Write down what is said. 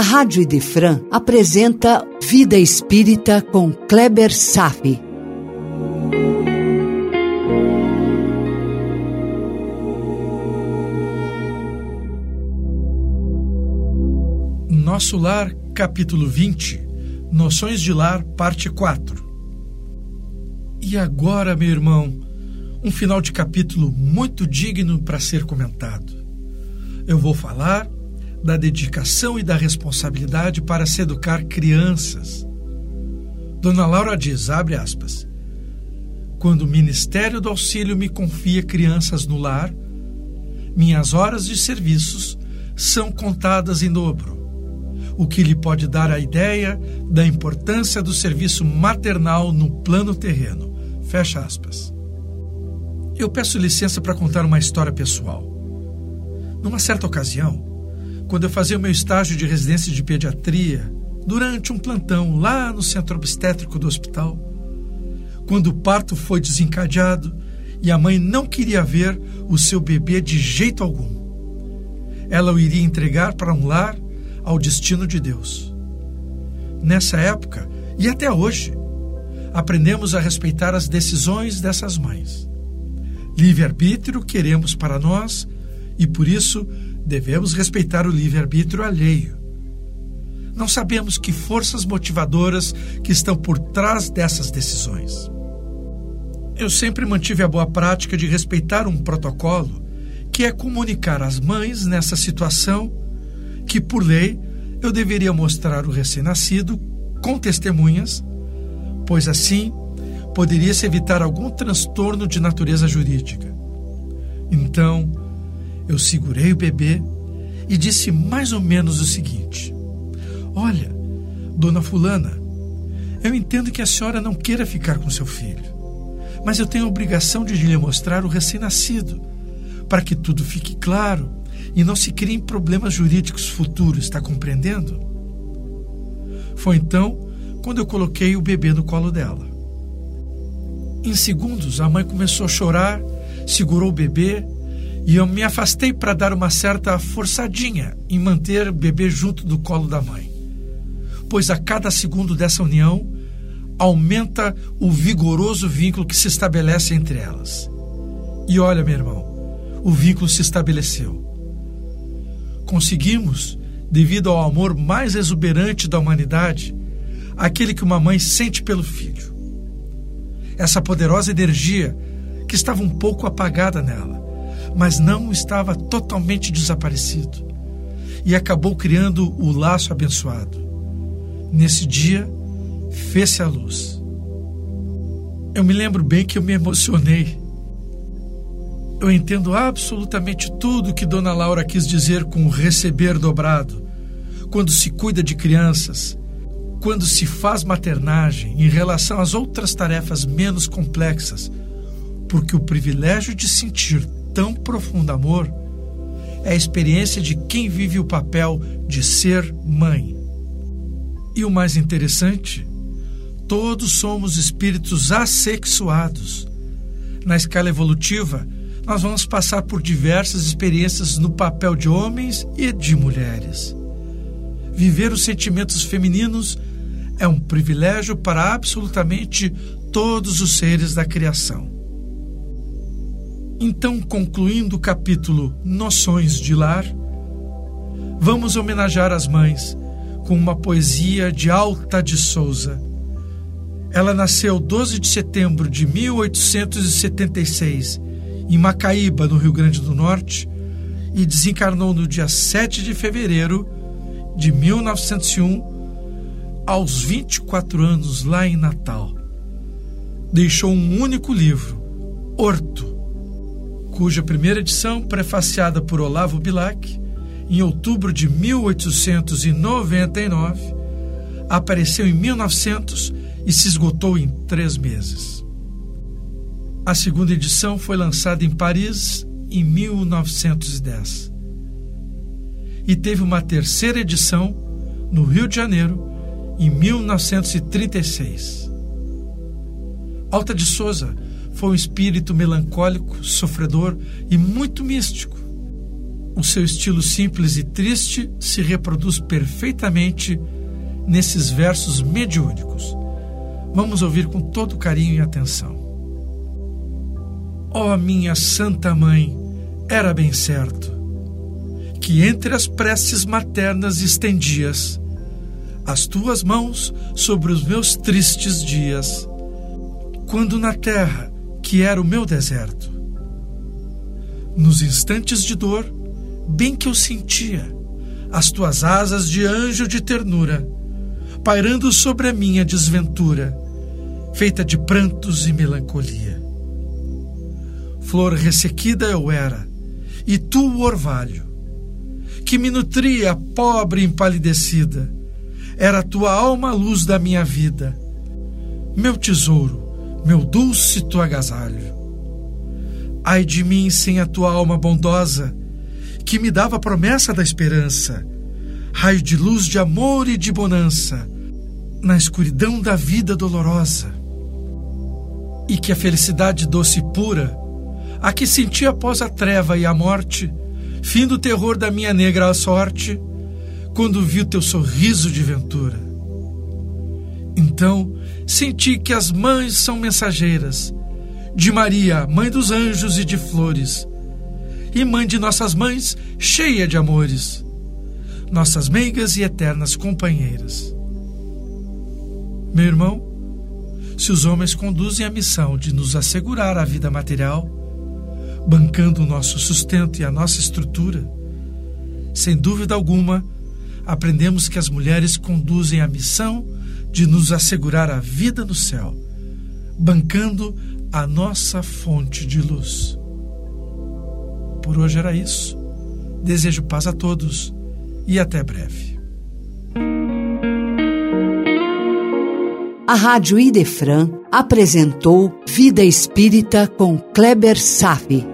a Rádio Idefran apresenta Vida Espírita com Kleber Safi. Nosso Lar, capítulo 20, Noções de Lar, parte 4. E agora, meu irmão, um final de capítulo muito digno para ser comentado. Eu vou falar da dedicação e da responsabilidade para se educar crianças. Dona Laura diz, abre aspas, quando o Ministério do Auxílio me confia crianças no lar, minhas horas de serviços são contadas em dobro, o que lhe pode dar a ideia da importância do serviço maternal no plano terreno. Fecha aspas. Eu peço licença para contar uma história pessoal. Numa certa ocasião, quando eu fazia o meu estágio de residência de pediatria, durante um plantão lá no centro obstétrico do hospital, quando o parto foi desencadeado e a mãe não queria ver o seu bebê de jeito algum. Ela o iria entregar para um lar ao destino de Deus. Nessa época, e até hoje, aprendemos a respeitar as decisões dessas mães. Livre-arbítrio queremos para nós e por isso devemos respeitar o livre-arbítrio alheio. Não sabemos que forças motivadoras que estão por trás dessas decisões. Eu sempre mantive a boa prática de respeitar um protocolo que é comunicar às mães nessa situação que, por lei, eu deveria mostrar o recém-nascido com testemunhas, pois assim poderia-se evitar algum transtorno de natureza jurídica. Então, eu segurei o bebê e disse mais ou menos o seguinte: Olha, dona Fulana, eu entendo que a senhora não queira ficar com seu filho, mas eu tenho a obrigação de lhe mostrar o recém-nascido, para que tudo fique claro e não se criem problemas jurídicos futuros, está compreendendo? Foi então quando eu coloquei o bebê no colo dela. Em segundos, a mãe começou a chorar, segurou o bebê e eu me afastei para dar uma certa forçadinha em manter o bebê junto do colo da mãe. Pois a cada segundo dessa união aumenta o vigoroso vínculo que se estabelece entre elas. E olha, meu irmão, o vínculo se estabeleceu. Conseguimos, devido ao amor mais exuberante da humanidade, aquele que uma mãe sente pelo filho. Essa poderosa energia que estava um pouco apagada nela mas não estava totalmente desaparecido e acabou criando o laço abençoado. Nesse dia, fez-se a luz. Eu me lembro bem que eu me emocionei. Eu entendo absolutamente tudo que Dona Laura quis dizer com receber dobrado, quando se cuida de crianças, quando se faz maternagem em relação às outras tarefas menos complexas, porque o privilégio de sentir tão profundo amor é a experiência de quem vive o papel de ser mãe. E o mais interessante, todos somos espíritos assexuados. Na escala evolutiva, nós vamos passar por diversas experiências no papel de homens e de mulheres. Viver os sentimentos femininos é um privilégio para absolutamente todos os seres da criação. Então, concluindo o capítulo Noções de Lar, vamos homenagear as mães com uma poesia de Alta de Souza. Ela nasceu 12 de setembro de 1876 em Macaíba, no Rio Grande do Norte, e desencarnou no dia 7 de fevereiro de 1901, aos 24 anos, lá em Natal. Deixou um único livro, Horto, cuja primeira edição, prefaciada por Olavo Bilac, em outubro de 1899, apareceu em 1900 e se esgotou em três meses. A segunda edição foi lançada em Paris em 1910 e teve uma terceira edição no Rio de Janeiro em 1936. Alta de Souza foi um espírito melancólico, sofredor e muito místico. O seu estilo simples e triste se reproduz perfeitamente nesses versos mediúnicos. Vamos ouvir com todo carinho e atenção. Ó oh, minha Santa Mãe, era bem certo que entre as preces maternas estendias as tuas mãos sobre os meus tristes dias, quando na terra que era o meu deserto. Nos instantes de dor, bem que eu sentia as tuas asas de anjo de ternura, pairando sobre a minha desventura, feita de prantos e melancolia. Flor ressequida eu era, e tu o orvalho, que me nutria pobre e empalidecida, era a tua alma a luz da minha vida, meu tesouro, meu dulce tu agasalho. Ai de mim sem a tua alma bondosa, que me dava a promessa da esperança, raio de luz de amor e de bonança, na escuridão da vida dolorosa. E que a felicidade doce e pura, a que senti após a treva e a morte, fim do terror da minha negra sorte, quando vi o teu sorriso de ventura. Então senti que as mães são mensageiras. De Maria, mãe dos anjos e de flores, e mãe de nossas mães, cheia de amores, nossas meigas e eternas companheiras. Meu irmão, se os homens conduzem a missão de nos assegurar a vida material, bancando o nosso sustento e a nossa estrutura, sem dúvida alguma, aprendemos que as mulheres conduzem a missão de nos assegurar a vida no céu, bancando a nossa fonte de luz. Por hoje era isso. Desejo paz a todos e até breve. A Rádio Idefran apresentou Vida Espírita com Kleber Safi.